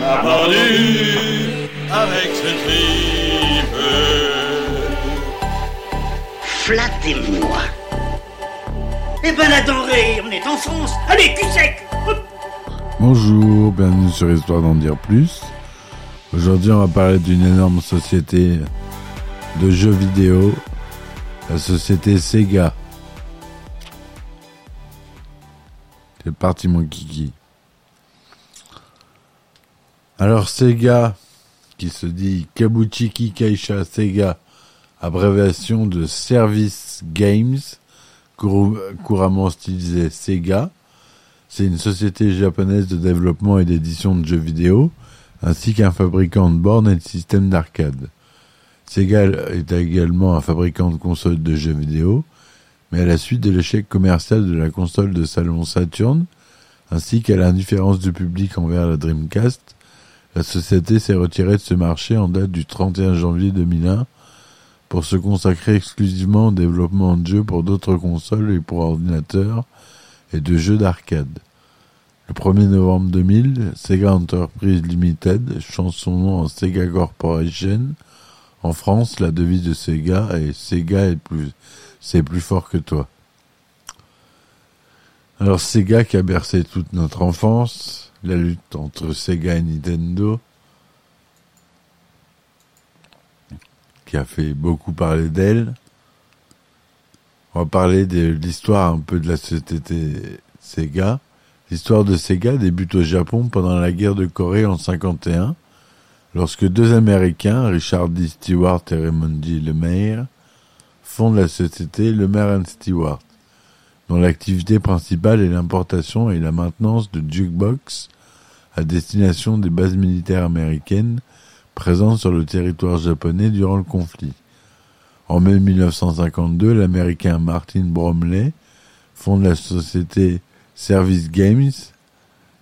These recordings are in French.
On a pendu avec ce tripe. Flattez-moi. Eh ben la denrée, on est en France. Allez, cul sec Bonjour, bienvenue sur Histoire d'en dire plus. Aujourd'hui, on va parler d'une énorme société de jeux vidéo, la société Sega. C'est parti mon kiki. Alors Sega, qui se dit Kabuchiki Kaisha Sega, abréviation de Service Games, couramment stylisé Sega, c'est une société japonaise de développement et d'édition de jeux vidéo, ainsi qu'un fabricant de bornes et de systèmes d'arcade. Sega est également un fabricant de consoles de jeux vidéo, mais à la suite de l'échec commercial de la console de salon Saturn, ainsi qu'à l'indifférence du public envers la Dreamcast, la société s'est retirée de ce marché en date du 31 janvier 2001 pour se consacrer exclusivement au développement de jeux pour d'autres consoles et pour ordinateurs et de jeux d'arcade. Le 1er novembre 2000, Sega Enterprise Limited change son nom en Sega Corporation. En France, la devise de Sega est Sega est plus, c'est plus fort que toi. Alors Sega qui a bercé toute notre enfance, la lutte entre Sega et Nintendo, qui a fait beaucoup parler d'elle. On va parler de l'histoire un peu de la société Sega. L'histoire de Sega débute au Japon pendant la guerre de Corée en 51, lorsque deux Américains, Richard D. Stewart et Raymond D. Lemaire, fondent la société Lemaire Stewart, dont l'activité principale est l'importation et la maintenance de jukebox à destination des bases militaires américaines présentes sur le territoire japonais durant le conflit. En mai 1952, l'américain Martin Bromley fonde la société Service Games,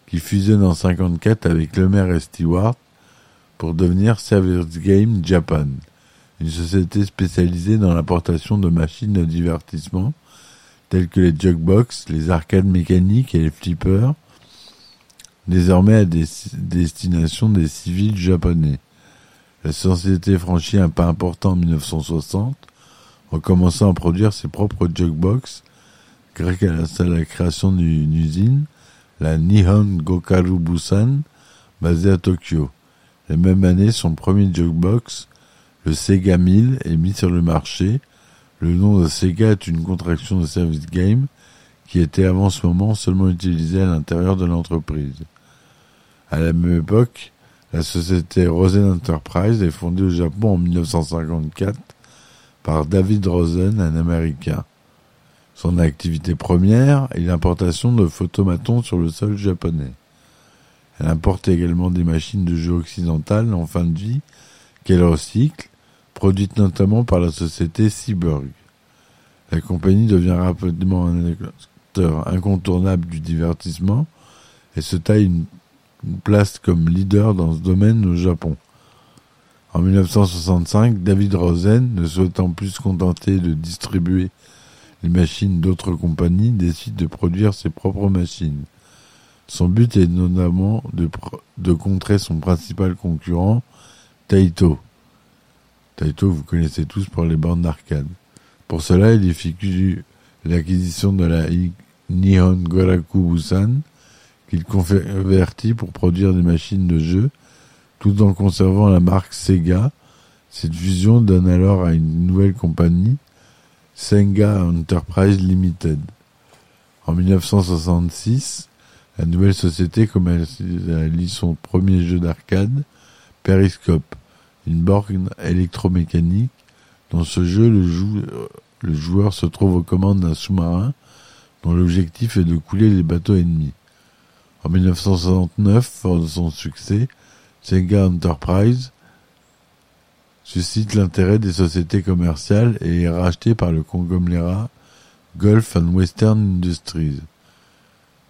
qui fusionne en 54 avec Lemaire et Stewart pour devenir Service Game Japan, une société spécialisée dans l'importation de machines de divertissement telles que les jukebox, les arcades mécaniques et les flippers, désormais à des destination des civils japonais. La société franchit un pas important en 1960 en commençant à produire ses propres jukebox grâce à la création d'une usine, la Nihon Gokaru Busan, basée à Tokyo. La même année, son premier jukebox, le Sega 1000, est mis sur le marché. Le nom de Sega est une contraction de Service Game qui était avant ce moment seulement utilisé à l'intérieur de l'entreprise. À la même époque, la société Rosen Enterprise est fondée au Japon en 1954 par David Rosen, un Américain. Son activité première est l'importation de photomatons sur le sol japonais. Elle importe également des machines de jeux occidentales en fin de vie qu'elle recycle, produites notamment par la société Seaburg. La compagnie devient rapidement un acteur incontournable du divertissement et se taille une place comme leader dans ce domaine au Japon. En 1965, David Rosen, ne souhaitant plus se contenter de distribuer les machines d'autres compagnies, décide de produire ses propres machines. Son but est notamment de contrer son principal concurrent, Taito. Taito, vous connaissez tous pour les bornes d'arcade. Pour cela, il effectue l'acquisition de la Nihon Goraku Busan, qu'il convertit pour produire des machines de jeu, tout en conservant la marque Sega. Cette fusion donne alors à une nouvelle compagnie, Senga Enterprise Limited. En 1966, la nouvelle société commercialise son premier jeu d'arcade, Periscope, une borne électromécanique. Dans ce jeu, le, jou le joueur se trouve aux commandes d'un sous-marin dont l'objectif est de couler les bateaux ennemis. En 1969, fort de son succès, Sega Enterprise suscite l'intérêt des sociétés commerciales et est racheté par le conglomérat Gulf and Western Industries.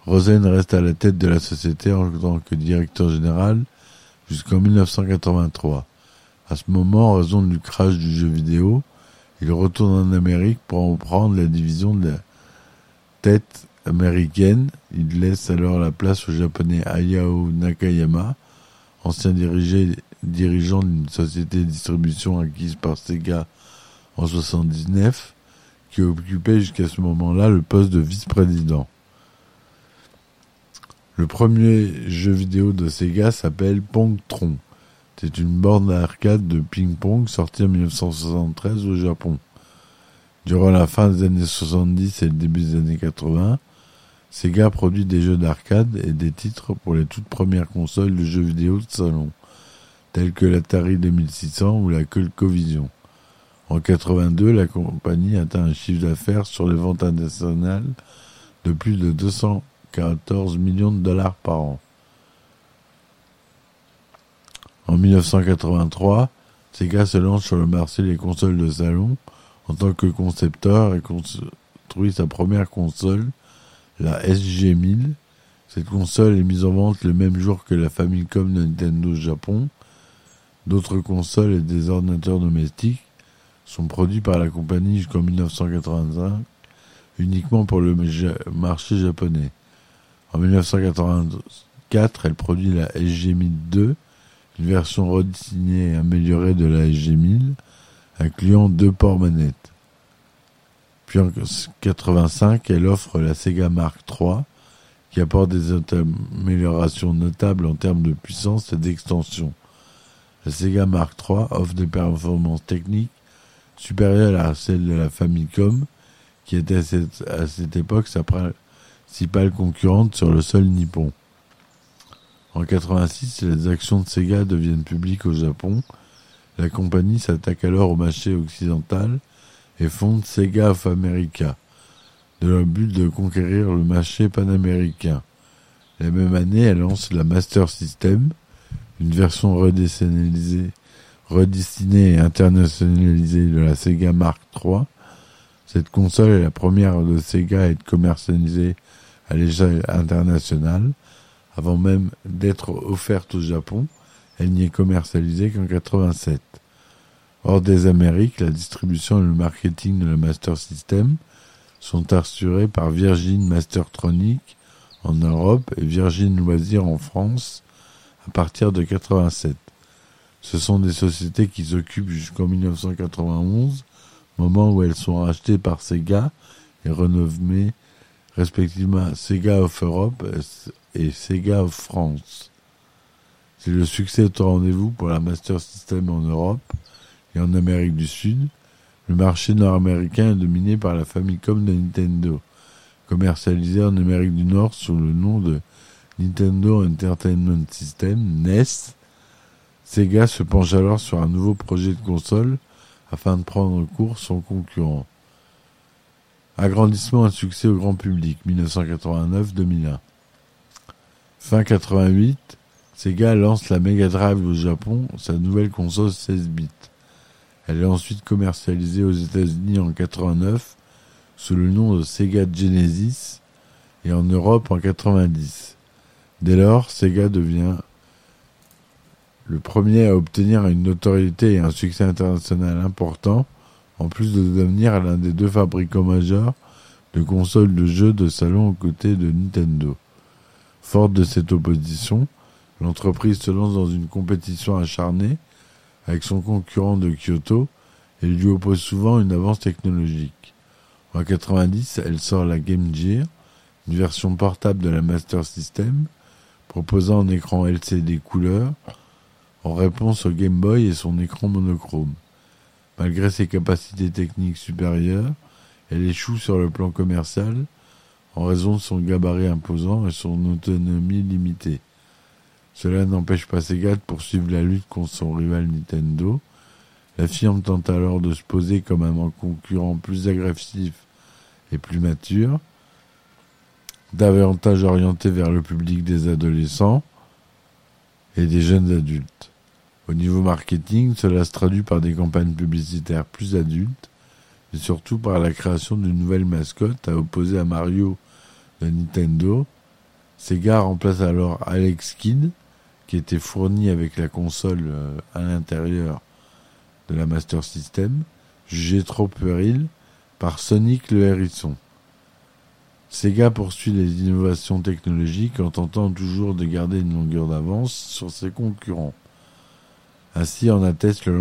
Rosen reste à la tête de la société en tant que directeur général jusqu'en 1983. À ce moment, en raison du crash du jeu vidéo, il retourne en Amérique pour prendre la division de la tête américaine. Il laisse alors la place au japonais Hayao Nakayama, ancien dirigeant d'une société de distribution acquise par Sega en 79, qui occupait jusqu'à ce moment-là le poste de vice-président. Le premier jeu vidéo de Sega s'appelle Pongtron. C'est une borne d'arcade de ping-pong sortie en 1973 au Japon. Durant la fin des années 70 et le début des années 80, Sega produit des jeux d'arcade et des titres pour les toutes premières consoles de jeux vidéo de salon, tels que l'Atari 2600 ou la ColecoVision. En 82, la compagnie atteint un chiffre d'affaires sur les ventes internationales de plus de 214 millions de dollars par an. En 1983, Sega se lance sur le marché des consoles de salon en tant que concepteur et construit sa première console, la SG-1000. Cette console est mise en vente le même jour que la Famicom de Nintendo Japon. D'autres consoles et des ordinateurs domestiques sont produits par la compagnie jusqu'en 1985, uniquement pour le marché japonais. En 1984, elle produit la SG-1002, une version redessinée et améliorée de la SG-1000, incluant deux ports manettes. Puis en 1985, elle offre la Sega Mark III, qui apporte des améliorations notables en termes de puissance et d'extension. La Sega Mark III offre des performances techniques supérieures à celles de la Famicom, qui était à cette, à cette époque sa principale concurrente sur le sol nippon. En 86, les actions de Sega deviennent publiques au Japon. La compagnie s'attaque alors au marché occidental et fonde Sega of America, de le but de conquérir le marché panaméricain. La même année, elle lance la Master System, une version redessinée, redessinée et internationalisée de la Sega Mark III. Cette console est la première de Sega à être commercialisée à l'échelle internationale. Avant même d'être offerte au Japon, elle n'y est commercialisée qu'en 87. Hors des Amériques, la distribution et le marketing de la Master System sont assurés par Virgin Mastertronic en Europe et Virgin Loisirs en France à partir de 87. Ce sont des sociétés qui s'occupent jusqu'en 1991, moment où elles sont rachetées par Sega et renommées respectivement Sega of Europe et Sega France. C'est le succès au rendez-vous pour la Master System en Europe et en Amérique du Sud. Le marché nord-américain est dominé par la Famicom de Nintendo, commercialisée en Amérique du Nord sous le nom de Nintendo Entertainment System, NES. Sega se penche alors sur un nouveau projet de console afin de prendre en cours son concurrent. Agrandissement et succès au grand public, 1989-2001. Fin 88, Sega lance la Mega Drive au Japon, sa nouvelle console 16 bits. Elle est ensuite commercialisée aux États-Unis en 89 sous le nom de Sega Genesis et en Europe en 90. Dès lors, Sega devient le premier à obtenir une notoriété et un succès international important, en plus de devenir l'un des deux fabricants majeurs de consoles de jeux de salon aux côtés de Nintendo. Forte de cette opposition, l'entreprise se lance dans une compétition acharnée avec son concurrent de Kyoto et lui oppose souvent une avance technologique. En 90, elle sort la Game Gear, une version portable de la Master System, proposant un écran LCD couleur en réponse au Game Boy et son écran monochrome. Malgré ses capacités techniques supérieures, elle échoue sur le plan commercial en raison de son gabarit imposant et son autonomie limitée. Cela n'empêche pas Sega de poursuivre la lutte contre son rival Nintendo. La firme tente alors de se poser comme un concurrent plus agressif et plus mature, davantage orienté vers le public des adolescents, et des jeunes adultes. Au niveau marketing, cela se traduit par des campagnes publicitaires plus adultes et surtout par la création d'une nouvelle mascotte à opposer à Mario de Nintendo. Sega remplace alors Alex Kidd, qui était fourni avec la console euh, à l'intérieur de la Master System, jugé trop puéril, par Sonic le hérisson. Sega poursuit les innovations technologiques en tentant toujours de garder une longueur d'avance sur ses concurrents. Ainsi en atteste le,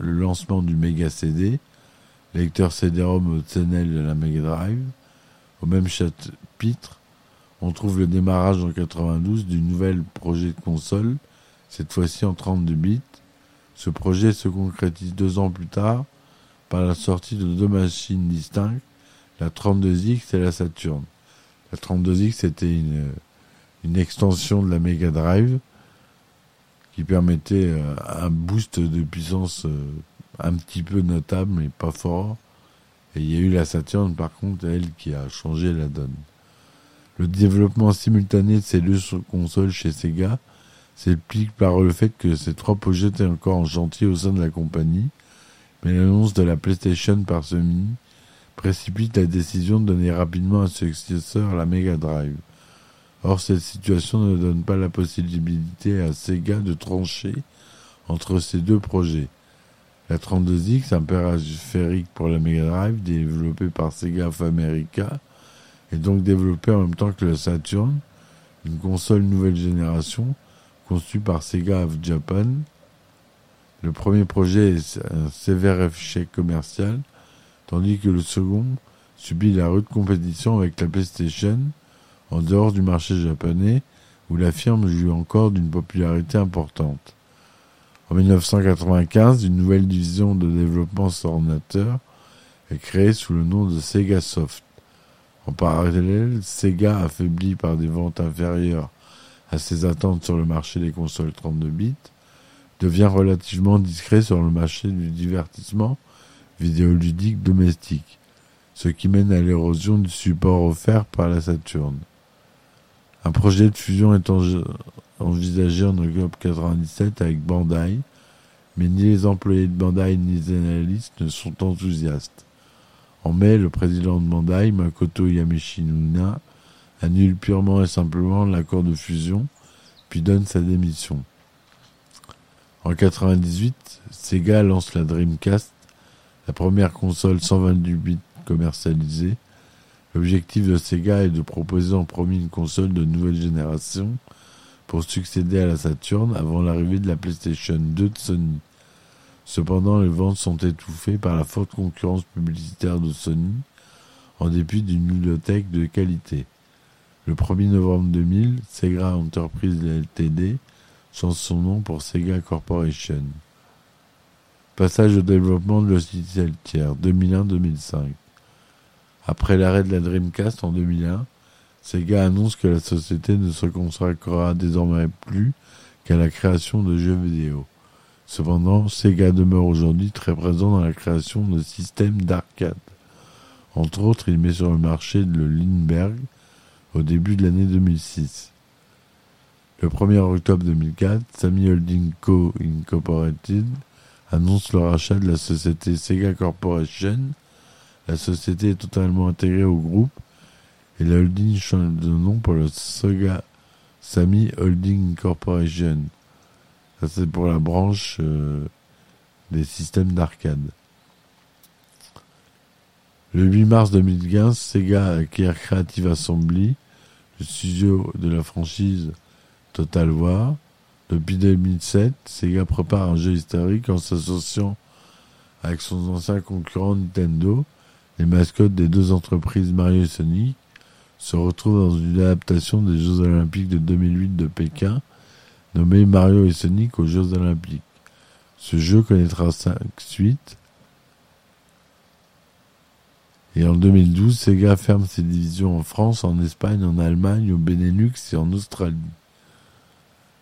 lancement du Mega CD, lecteur CD-ROM optionnel de la Mega Drive. Au même on trouve le démarrage en 92 du nouvel projet de console, cette fois-ci en 32 bits. Ce projet se concrétise deux ans plus tard par la sortie de deux machines distinctes, la 32X et la Saturn. La 32X était une, une extension de la Mega Drive qui permettait euh, un boost de puissance euh, un petit peu notable mais pas fort. Et il y a eu la Saturn par contre, elle qui a changé la donne. Le développement simultané de ces deux consoles chez Sega s'explique par le fait que ces trois projets étaient encore en chantier au sein de la compagnie, mais l'annonce de la PlayStation par Sony précipite la décision de donner rapidement un successeur à la Mega Drive. Or, cette situation ne donne pas la possibilité à Sega de trancher entre ces deux projets. La 32X, un périphérique pour la Mega Drive, développé par Sega of est donc développé en même temps que la Saturn, une console nouvelle génération conçue par Sega of Japan. Le premier projet est un sévère échec commercial, tandis que le second subit la rude compétition avec la PlayStation en dehors du marché japonais où la firme joue encore d'une popularité importante. En 1995, une nouvelle division de développement sur ordinateur est créée sous le nom de Sega Soft. En parallèle, Sega, affaibli par des ventes inférieures à ses attentes sur le marché des consoles 32 bits, devient relativement discret sur le marché du divertissement vidéoludique domestique, ce qui mène à l'érosion du support offert par la Saturn. Un projet de fusion est envisagé en octobre 97 avec Bandai, mais ni les employés de Bandai ni les analystes ne sont enthousiastes. En mai, le président de Bandai, Makoto Yameshinuna, annule purement et simplement l'accord de fusion, puis donne sa démission. En 98, Sega lance la Dreamcast, la première console 128 bits commercialisée. L'objectif de Sega est de proposer en premier une console de nouvelle génération pour succéder à la Saturn avant l'arrivée de la PlayStation 2 de Sony. Cependant, les ventes sont étouffées par la forte concurrence publicitaire de Sony, en dépit d'une bibliothèque de qualité. Le 1er novembre 2000, Sega Enterprise Ltd change son nom pour Sega Corporation. Passage au développement de logiciels tiers 2001-2005. Après l'arrêt de la Dreamcast en 2001, Sega annonce que la société ne se consacrera désormais plus qu'à la création de jeux vidéo. Cependant, Sega demeure aujourd'hui très présent dans la création de systèmes d'arcade. Entre autres, il met sur le marché le Lindbergh au début de l'année 2006. Le 1er octobre 2004, Sammy Holding Co. Incorporated annonce le rachat de la société Sega Corporation. La société est totalement intégrée au groupe et la holding change de nom pour le Sega Sammy Holding Corporation. Ça, c'est pour la branche euh, des systèmes d'arcade. Le 8 mars 2015, Sega acquiert Creative Assembly, le studio de la franchise Total War. Depuis 2007, Sega prépare un jeu historique en s'associant avec son ancien concurrent Nintendo. Les mascottes des deux entreprises Mario et Sonic se retrouvent dans une adaptation des Jeux Olympiques de 2008 de Pékin nommé Mario et Sonic aux Jeux Olympiques. Ce jeu connaîtra cinq suites. Et en 2012, Sega ferme ses divisions en France, en Espagne, en Allemagne, au Benelux et en Australie.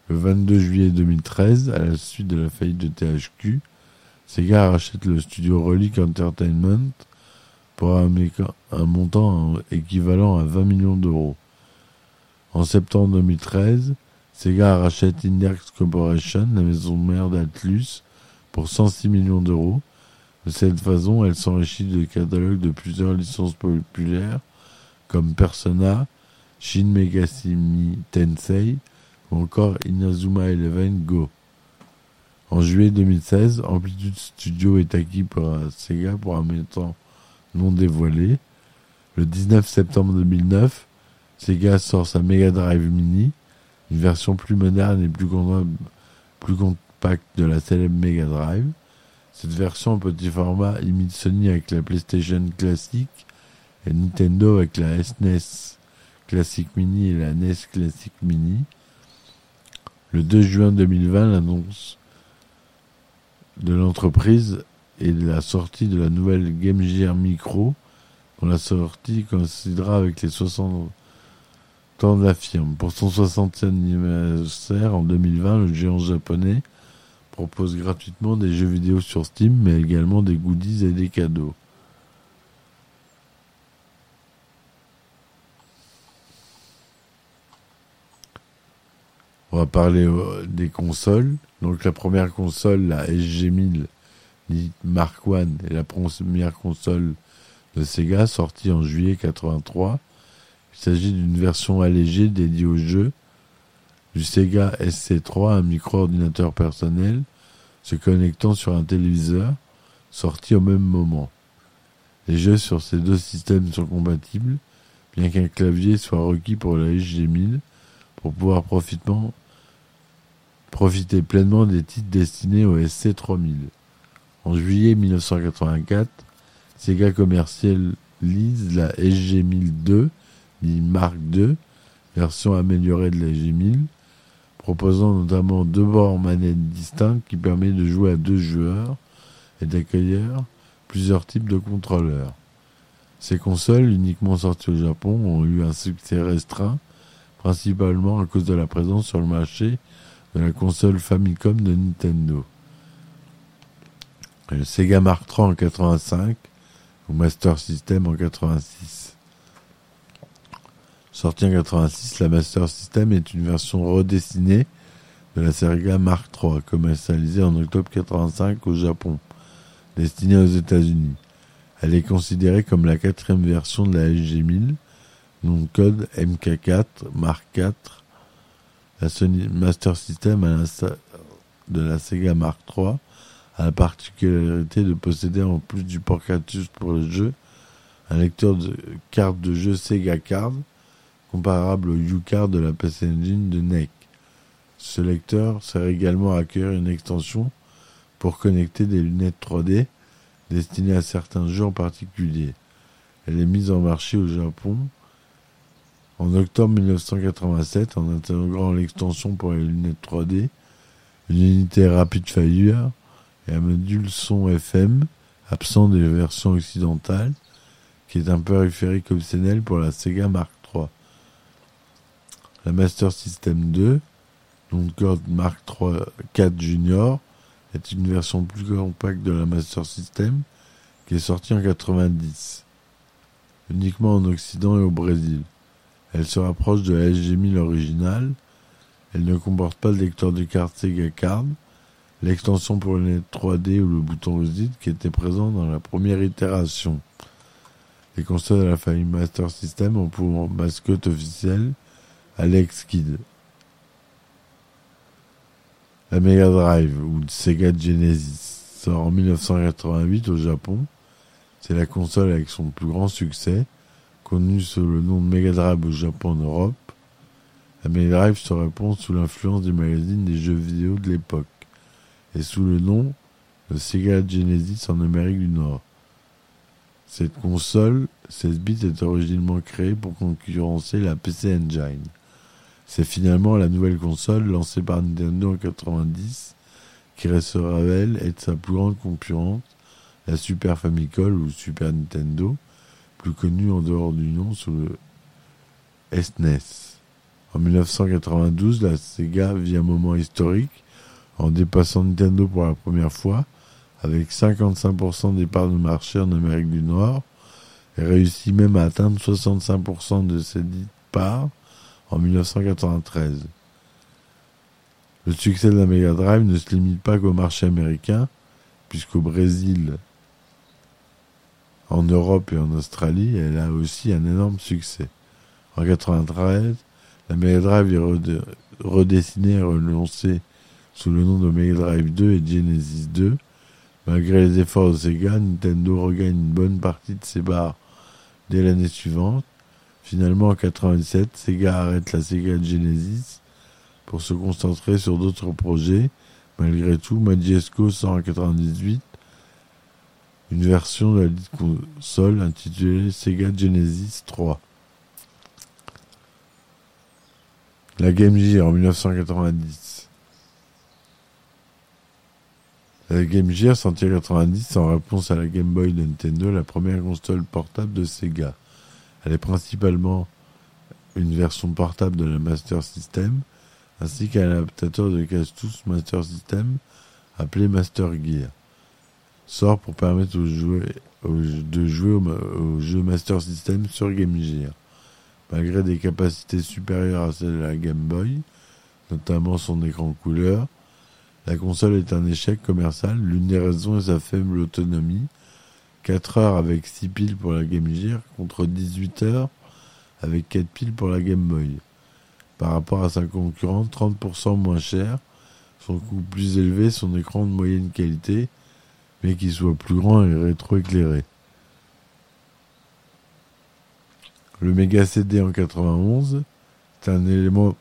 Le 22 juillet 2013, à la suite de la faillite de THQ, Sega rachète le studio Relic Entertainment pour un, montant équivalent à 20 millions d'euros. En septembre 2013, Sega rachète Index Corporation, la maison mère d'Atlus, pour 106 millions d'euros. De cette façon, elle s'enrichit de catalogues de plusieurs licences populaires comme Persona, Shin Megami Tensei ou encore Inazuma Eleven Go. En juillet 2016, Amplitude Studio est acquis par Sega pour un montant non dévoilé. Le 19 septembre 2009, Sega sort sa Mega Drive Mini, une version plus moderne et plus, plus compacte de la célèbre Mega Drive. Cette version en petit format imite Sony avec la PlayStation classique et Nintendo avec la SNES Classic Mini et la NES Classic Mini. Le 2 juin 2020, l'annonce de l'entreprise et de la sortie de la nouvelle Game Gear Micro, dont la sortie coïncidera avec les 60 Pour son 60e anniversaire en 2020, le géant japonais propose gratuitement des jeux vidéo sur Steam, mais également des goodies et des cadeaux. On va parler euh, des consoles. Donc la première console, la SG1000 Mark I, est la première console de Sega sortie en juillet 83. Il s'agit d'une version allégée dédiée au jeu du Sega SC3, un micro-ordinateur personnel se connectant sur un téléviseur, sorti au même moment. Les jeux sur ces deux systèmes sont compatibles, bien qu'un clavier soit requis pour la SG1000 pour pouvoir profiter pleinement des titres destinés au SC3000. En juillet 1984, Sega commercialise la SG1002, dit Mark II, version améliorée de la SG1000, proposant notamment deux bords manettes distincts qui permet de jouer à deux joueurs et d'accueillir plusieurs types de contrôleurs. Ces consoles, uniquement sorties au Japon, ont eu un succès restreint, principalement à cause de la présence sur le marché de la console Famicom de Nintendo. Le Sega Mark III en 85 ou Master System en 86. Sorti en 86, la Master System est une version redessinée de la Sega Mark III, commercialisée en octobre 85 au Japon, destinée aux États-Unis. Elle est considérée comme la quatrième version de la SG1000, nom de code MK4 Mark IV la Sony Master System, de la Sega Mark III, a la particularité de posséder en plus du port pour le jeu, un lecteur de cartes de jeu Sega Card, comparable au U-Card de la PC Engine de NEC. Ce lecteur sert également à accueillir une extension pour connecter des lunettes 3D destinées à certains jeux en particulier. Elle est mise en marché au Japon en octobre 1987, en intégrant l'extension pour les lunettes 3D, une unité rapide fire et un module son FM, absent des versions occidentales, qui est un périphérique optionnel pour la Sega Mark. La Master System 2, donc code Mark III 4 Junior, est une version plus compacte de la Master System qui est sortie en 90, uniquement en Occident et au Brésil. Elle se rapproche de la SG1000 originale. Elle ne comporte pas le lecteur de carte Sega Card, l'extension pour le net 3D ou le bouton reset qui était présent dans la première itération. Les consoles de la famille Master System ont pour mascotte officielle Alex Kidd. La Mega Drive ou Sega Genesis sort en 1988 au Japon. C'est la console avec son plus grand succès connu sous le nom de Mega Drive au Japon en Europe. La Mega Drive se répond sous l'influence des magazines des jeux vidéo de l'époque et sous le nom de Sega Genesis en Amérique du Nord. Cette console 16 bits est originellement créée pour concurrencer la PC Engine. C'est finalement la nouvelle console lancée par Nintendo en 90 qui se révèle être sa plus grande concurrente, la Super Famicom ou Super Nintendo, plus connu en dehors du nom sous le SNES. E en 1992, la Sega vit un moment historique en dépassant Nintendo pour la première fois avec 55% des parts de marché en Amérique du Nord et réussit même à atteindre 65% de ces dites parts en 1993. Le succès de la Mega Drive ne se limite pas qu'au marché américain, puisqu'au Brésil, en Europe et en Australie, elle a aussi un énorme succès. En 93, la Mega Drive est redessinée et relancée sous le nom de Mega Drive 2 et Genesis 2. Malgré les efforts de Sega, Nintendo regagne une bonne partie de ses barres dès l'année suivante. Finalement, en 97, Sega arrête la Sega Genesis pour se concentrer sur d'autres projets. Malgré tout, Majesco sort en 98 une version de la console intitulée Sega Genesis 3. La Game Gear en 1990. La Game Gear sortie en 1990 en réponse à la Game Boy Nintendo, la première console portable de Sega. Elle est principalement une version portable de la Master System, ainsi qu'un adaptateur de cache-tous Master System appelé Master Gear. Sort pour permettre aux joueurs, de jouer au, jeu Master System sur Game Gear. Malgré des capacités supérieures à celles de la Game Boy, notamment son écran couleur, la console est un échec commercial. L'une des raisons est sa faible autonomie. 4 heures avec 6 piles pour la Game Gear contre 18 heures avec 4 piles pour la Game Boy. Par rapport à sa concurrente, 30% moins cher, son coût plus élevé, son écran de moyenne qualité, mais qui soit plus grand et rétroéclairé. Le Mega CD en 91 est un élément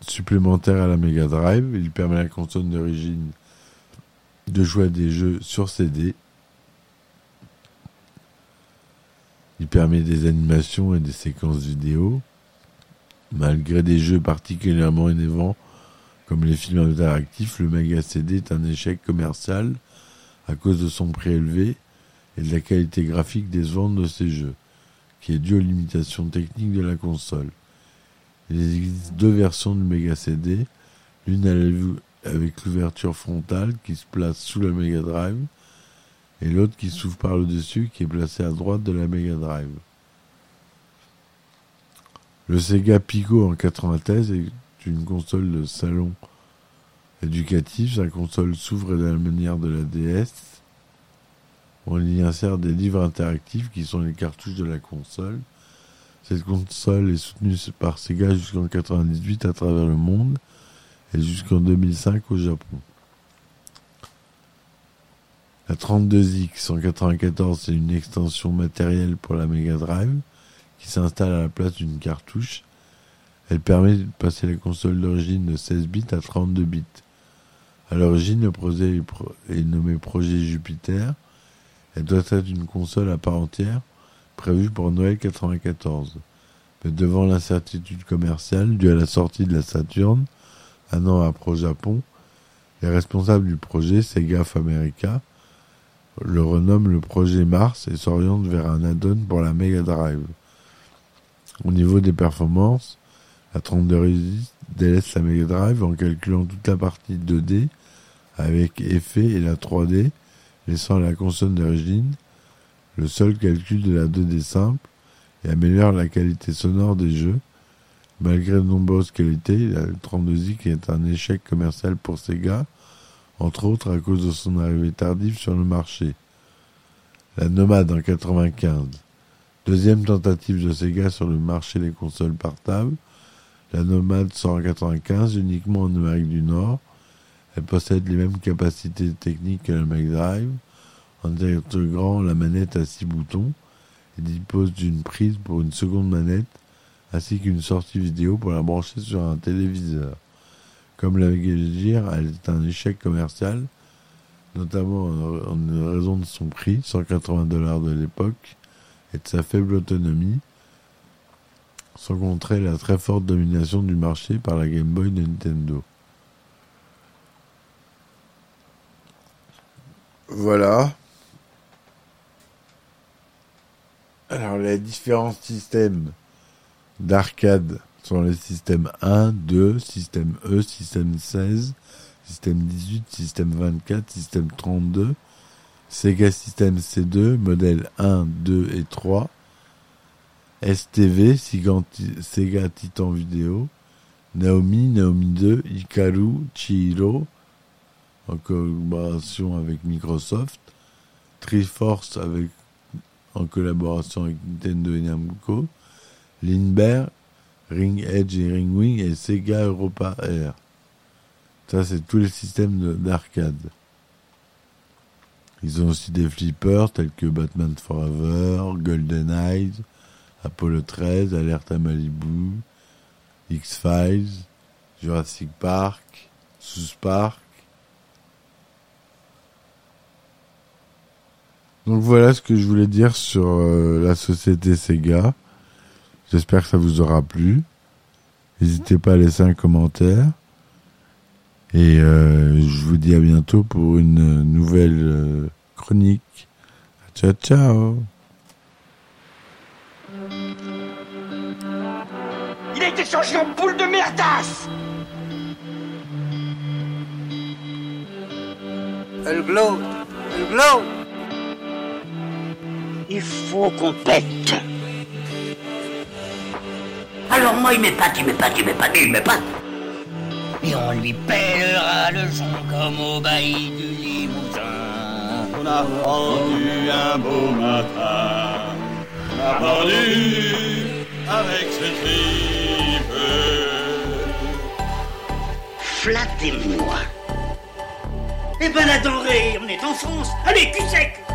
supplémentaire à la Mega Drive. Il permet à la console d'origine de jouer à des jeux sur CD. Il permet des animations et des séquences vidéo. Malgré des jeux particulièrement innovants comme les films interactifs, le Mega CD est un échec commercial à cause de son prix élevé et de la qualité graphique des ventes de ces jeux, qui est due aux limitations techniques de la console. Il existe deux versions du Mega CD, l'une avec l'ouverture frontale qui se place sous la Mega Drive et l'autre qui s'ouvre par le dessus qui est placée à droite de la Mega Drive. Le Sega Pico en 93 est une console de salon éducatif. Sa console s'ouvre de la manière de la DS. On y insère des livres interactifs qui sont les cartouches de la console. Cette console est soutenue par Sega jusqu'en 98 à travers le monde et jusqu'en 2005 au Japon. La 32X en 94 c'est une extension matérielle pour la Mega Drive qui s'installe à la place d'une cartouche. Elle permet de passer la console d'origine de 16 bits à 32 bits. À l'origine, le projet est nommé Projet Jupiter. Elle doit être une console à part entière prévu pour Noël 94. Mais devant l'incertitude commerciale due à la sortie de la Saturn, un an après au Japon, les responsables du projet, Sega of America, le renomment le projet Mars et s'orientent vers un add-on pour la Mega Drive. Au niveau des performances, la 32 délaisse la Mega Drive en calculant toute la partie 2D avec effet et la 3D, laissant la console d'origine le seul calcul de la 2D simple et améliore la qualité sonore des jeux. Malgré de nombreuses qualités, la 32X est un échec commercial pour Sega, entre autres à cause de son arrivée tardive sur le marché. La Nomade en 95. Deuxième tentative de Sega sur le marché des consoles portables. La Nomade sort en 95 uniquement en Amérique du Nord. Elle possède les mêmes capacités techniques que la Mega Drive en intégrant la manette à 6 boutons et dispose d'une prise pour une seconde manette ainsi qu'une sortie vidéo pour la brancher sur un téléviseur. Comme la Gear, elle est un échec commercial, notamment en raison de son prix, 180 dollars de l'époque, et de sa faible autonomie, sans contrer la très forte domination du marché par la Game Boy de Nintendo. Voilà. Alors, les différents systèmes d'arcade sont les systèmes 1, 2, système E, système 16, système 18, système 24, système 32, Sega System C2, modèle 1, 2 et 3, STV, Sega Titan Vidéo, Naomi, Naomi 2, Hikaru, Chihiro, en collaboration avec Microsoft, Triforce en collaboration avec Nintendo et Namco, Lindbergh, Ring Edge et Ring Wing et Sega Europa Air. Ça, c'est tous les systèmes de- d'arcade. Ils ont aussi des flippers tels que Batman Forever, Golden Eyes, Apollo 13, Alerte à Malibu, X-Files, Jurassic Park, South Park. Donc voilà ce que je voulais dire sur euh, la société Sega. J'espère que ça vous aura plu. N'hésitez pas à laisser un commentaire. Et euh, je vous dis à bientôt pour une nouvelle euh, chronique. Ciao ciao Il a été changé en boule de merdasse Elle glow. Elle glow. Il faut qu'on pète. Moi, il m'épate, il m'épate, il m'épate, il m'épate. Et on lui pèlera le son comme au bailli du Limousin. On a pendu un beau matin. On a pendu avec ce tripe. Flattez-moi. Eh ben la denrée, on est en France. Allez, cul sec